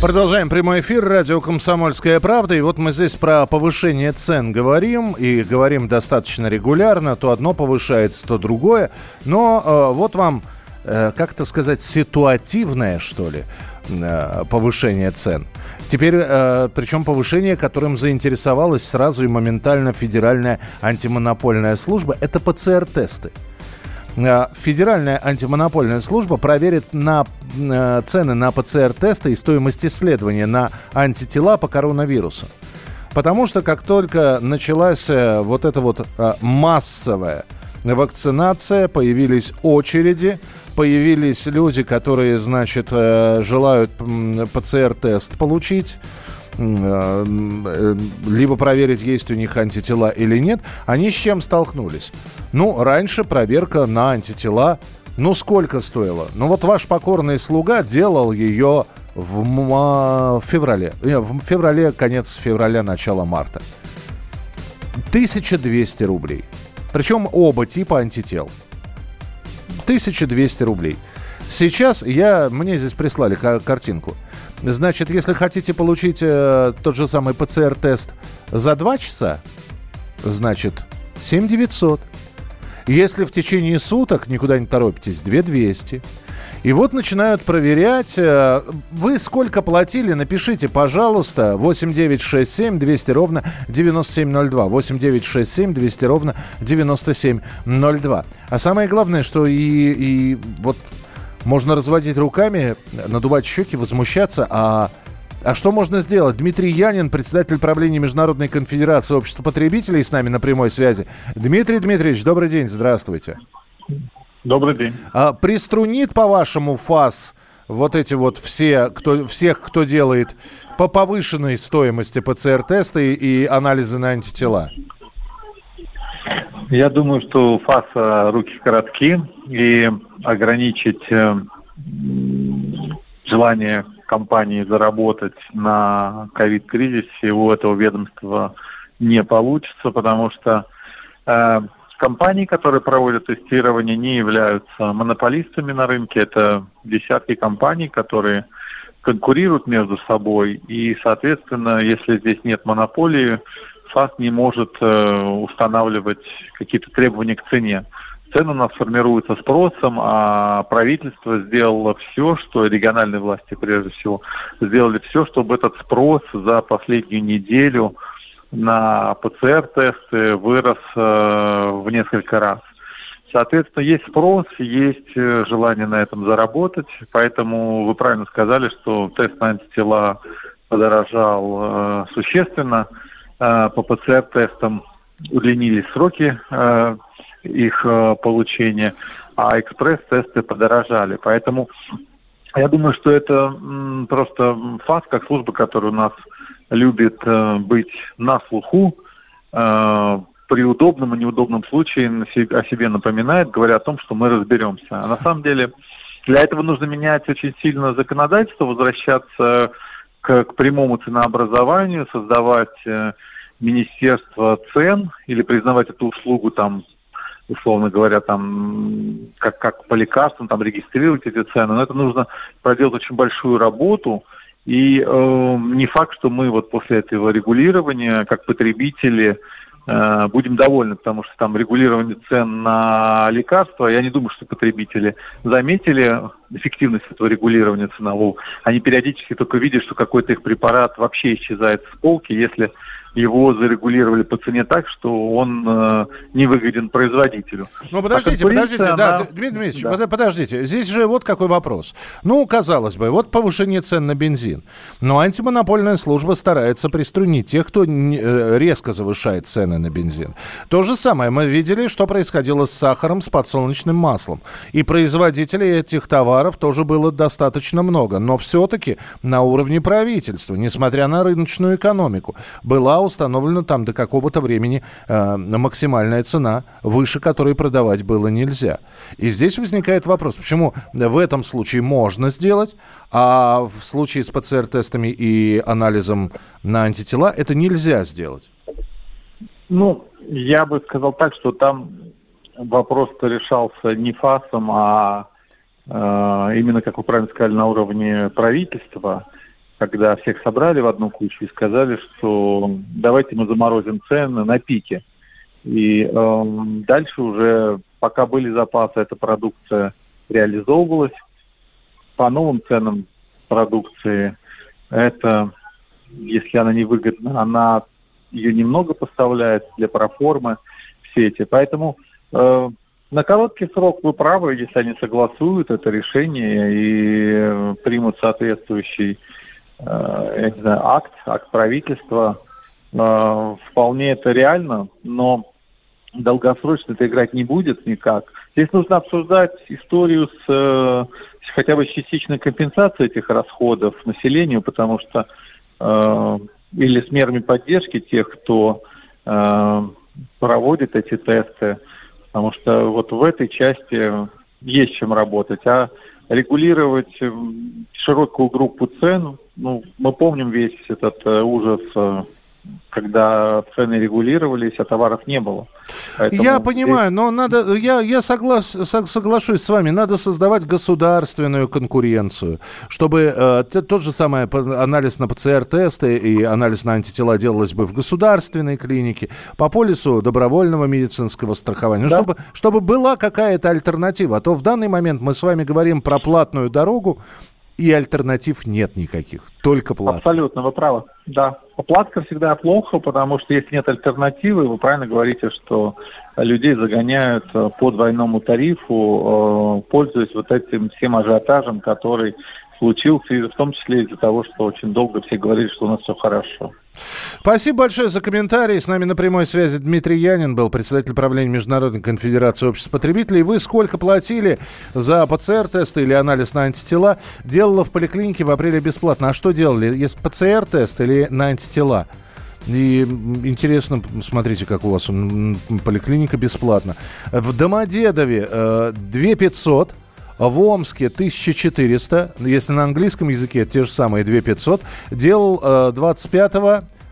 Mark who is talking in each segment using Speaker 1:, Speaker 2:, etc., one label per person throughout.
Speaker 1: Продолжаем прямой эфир. Радио «Комсомольская правда». И вот мы здесь про повышение цен говорим. И говорим достаточно регулярно. То одно повышается, то другое. Но э, вот вам, э, как это сказать, ситуативное, что ли, э, повышение цен. Теперь, э, причем повышение, которым заинтересовалась сразу и моментально Федеральная антимонопольная служба, это ПЦР-тесты. Э, Федеральная антимонопольная служба проверит на э, цены на ПЦР-тесты и стоимость исследования на антитела по коронавирусу. Потому что как только началась э, вот эта вот массовая вакцинация, появились очереди, появились люди, которые, значит, желают ПЦР-тест получить, либо проверить, есть у них антитела или нет, они с чем столкнулись? Ну, раньше проверка на антитела, ну, сколько стоила? Ну, вот ваш покорный слуга делал ее в, в феврале. В феврале, конец февраля, начало марта. 1200 рублей. Причем оба типа антител. 1200 рублей. Сейчас я, мне здесь прислали ка- картинку. Значит, если хотите получить э, тот же самый ПЦР-тест за 2 часа, значит, 7900. Если в течение суток никуда не торопитесь, 2200. И вот начинают проверять. э, Вы сколько платили? Напишите, пожалуйста. 8967 200 ровно 9702. 8967 200 ровно 9702. А самое главное, что и, и вот можно разводить руками, надувать щеки, возмущаться, а а что можно сделать? Дмитрий Янин, председатель правления Международной конфедерации общества потребителей, с нами на прямой связи. Дмитрий Дмитриевич, добрый день, здравствуйте.
Speaker 2: Добрый день.
Speaker 1: А приструнит, по-вашему, ФАС вот эти вот все, кто, всех, кто делает по повышенной стоимости ПЦР-тесты и, и анализы на антитела?
Speaker 2: Я думаю, что у ФАСа руки коротки, и ограничить э, желание компании заработать на ковид-кризисе у этого ведомства не получится, потому что э, компании, которые проводят тестирование, не являются монополистами на рынке. Это десятки компаний, которые конкурируют между собой. И, соответственно, если здесь нет монополии, ФАС не может э, устанавливать какие-то требования к цене. Цены у нас формируются спросом, а правительство сделало все, что региональные власти прежде всего сделали все, чтобы этот спрос за последнюю неделю на ПЦР-тесты вырос э, в несколько раз. Соответственно, есть спрос, есть э, желание на этом заработать, поэтому вы правильно сказали, что тест на антитела подорожал э, существенно. Э, по ПЦР-тестам удлинились сроки э, их э, получения, а экспресс-тесты подорожали. Поэтому я думаю, что это просто ФАС, как служба, которая у нас любит э, быть на слуху, э, при удобном и неудобном случае о себе напоминает, говоря о том, что мы разберемся. А на самом деле для этого нужно менять очень сильно законодательство, возвращаться к, к прямому ценообразованию, создавать э, министерство цен или признавать эту услугу там условно говоря, там, как, как по лекарствам, там, регистрировать эти цены. Но это нужно проделать очень большую работу. И э, не факт, что мы вот после этого регулирования, как потребители, будем довольны, потому что там регулирование цен на лекарства, я не думаю, что потребители заметили эффективность этого регулирования ценового. Они периодически только видят, что какой-то их препарат вообще исчезает с полки, если его зарегулировали по цене так, что он э, не выгоден производителю.
Speaker 1: Ну, подождите,
Speaker 2: А
Speaker 1: подождите, да,
Speaker 2: она-
Speaker 1: Дмитрий Дмитриевич,
Speaker 2: Да.
Speaker 1: под- подождите. Здесь же вот какой вопрос. Ну, казалось бы, вот повышение цен на бензин. Но антимонопольная служба старается приструнить тех, кто э, резко завышает цены на бензин. То же самое мы видели, что происходило с сахаром, с подсолнечным маслом. И производителей этих товаров тоже было достаточно много. Но все-таки на уровне правительства, несмотря на рыночную экономику, была установлена там до какого-то времени э, максимальная цена, выше которой продавать было нельзя. И здесь возникает вопрос, почему в этом случае можно сделать, а в случае с ПЦР-тестами и анализом на антитела это нельзя сделать?
Speaker 2: Ну, я бы сказал так, что там вопрос-то решался не ФАСом, а э, именно, как вы правильно сказали, на уровне правительства, когда всех собрали в одну кучу и сказали, что давайте мы заморозим цены на пике. И э, дальше уже, пока были запасы, эта продукция реализовывалась. По новым ценам продукции это, если она невыгодна, она ее немного поставляет для проформы в сети. Поэтому э, на короткий срок вы правы, если они согласуют это решение и примут соответствующий я не знаю, акт, акт правительства. Э, вполне это реально, но долгосрочно это играть не будет никак. Здесь нужно обсуждать историю с э, хотя бы частичной компенсацией этих расходов населению, потому что э, или с мерами поддержки тех, кто э, проводит эти тесты, потому что вот в этой части есть чем работать. А регулировать широкую группу цен, ну, мы помним весь этот э, ужас э, когда цены регулировались, а товаров не было.
Speaker 1: Поэтому я понимаю, здесь... но надо, я, я соглас, соглашусь с вами, надо создавать государственную конкуренцию, чтобы э, тот же самый анализ на ПЦР-тесты и анализ на антитела делалось бы в государственной клинике, по полису добровольного медицинского страхования, да. чтобы, чтобы была какая-то альтернатива. А то в данный момент мы с вами говорим про платную дорогу, и альтернатив нет никаких, только плата.
Speaker 2: Абсолютно, вы правы. Да, оплатка всегда плохо, потому что если нет альтернативы, вы правильно говорите, что людей загоняют э, по двойному тарифу, э, пользуясь вот этим всем ажиотажем, который случился, в том числе из-за того, что очень долго все говорили, что у нас все хорошо.
Speaker 1: Спасибо большое за комментарий. С нами на прямой связи Дмитрий Янин был, председатель правления Международной конфедерации обществ потребителей. Вы сколько платили за ПЦР-тесты или анализ на антитела? Делала в поликлинике в апреле бесплатно. А что делали? Есть ПЦР-тест или на антитела? И интересно, смотрите, как у вас поликлиника бесплатно. В Домодедове э, 2 500 в Омске 1400, если на английском языке те же самые 2500, делал э, 25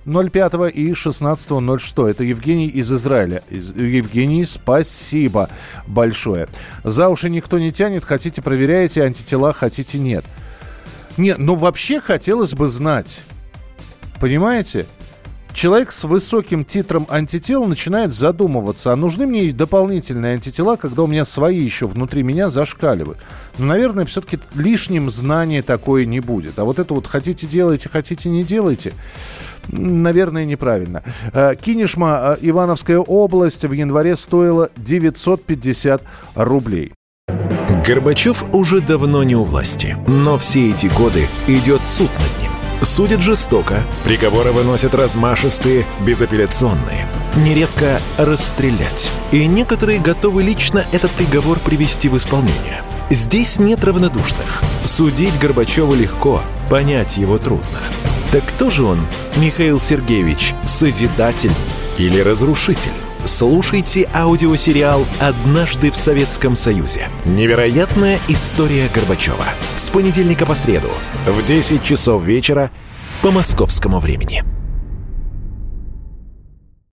Speaker 1: 05 и 16.06. Это Евгений из Израиля. Евгений, спасибо большое. За уши никто не тянет, хотите проверяете, антитела хотите нет. Нет, ну вообще хотелось бы знать. Понимаете? Человек с высоким титром антител начинает задумываться, а нужны мне дополнительные антитела, когда у меня свои еще внутри меня зашкаливают. Но, наверное, все-таки лишним знание такое не будет. А вот это вот хотите делайте, хотите не делайте, наверное, неправильно. Э, Кинешма, э, Ивановская область в январе стоила 950 рублей.
Speaker 3: Горбачев уже давно не у власти, но все эти годы идет суд над Судят жестоко, приговоры выносят размашистые, безапелляционные. Нередко расстрелять. И некоторые готовы лично этот приговор привести в исполнение. Здесь нет равнодушных. Судить Горбачева легко, понять его трудно. Так кто же он, Михаил Сергеевич, созидатель или разрушитель? Слушайте аудиосериал «Однажды в Советском Союзе». Невероятная история Горбачева. С понедельника по среду в 10 часов вечера по московскому времени.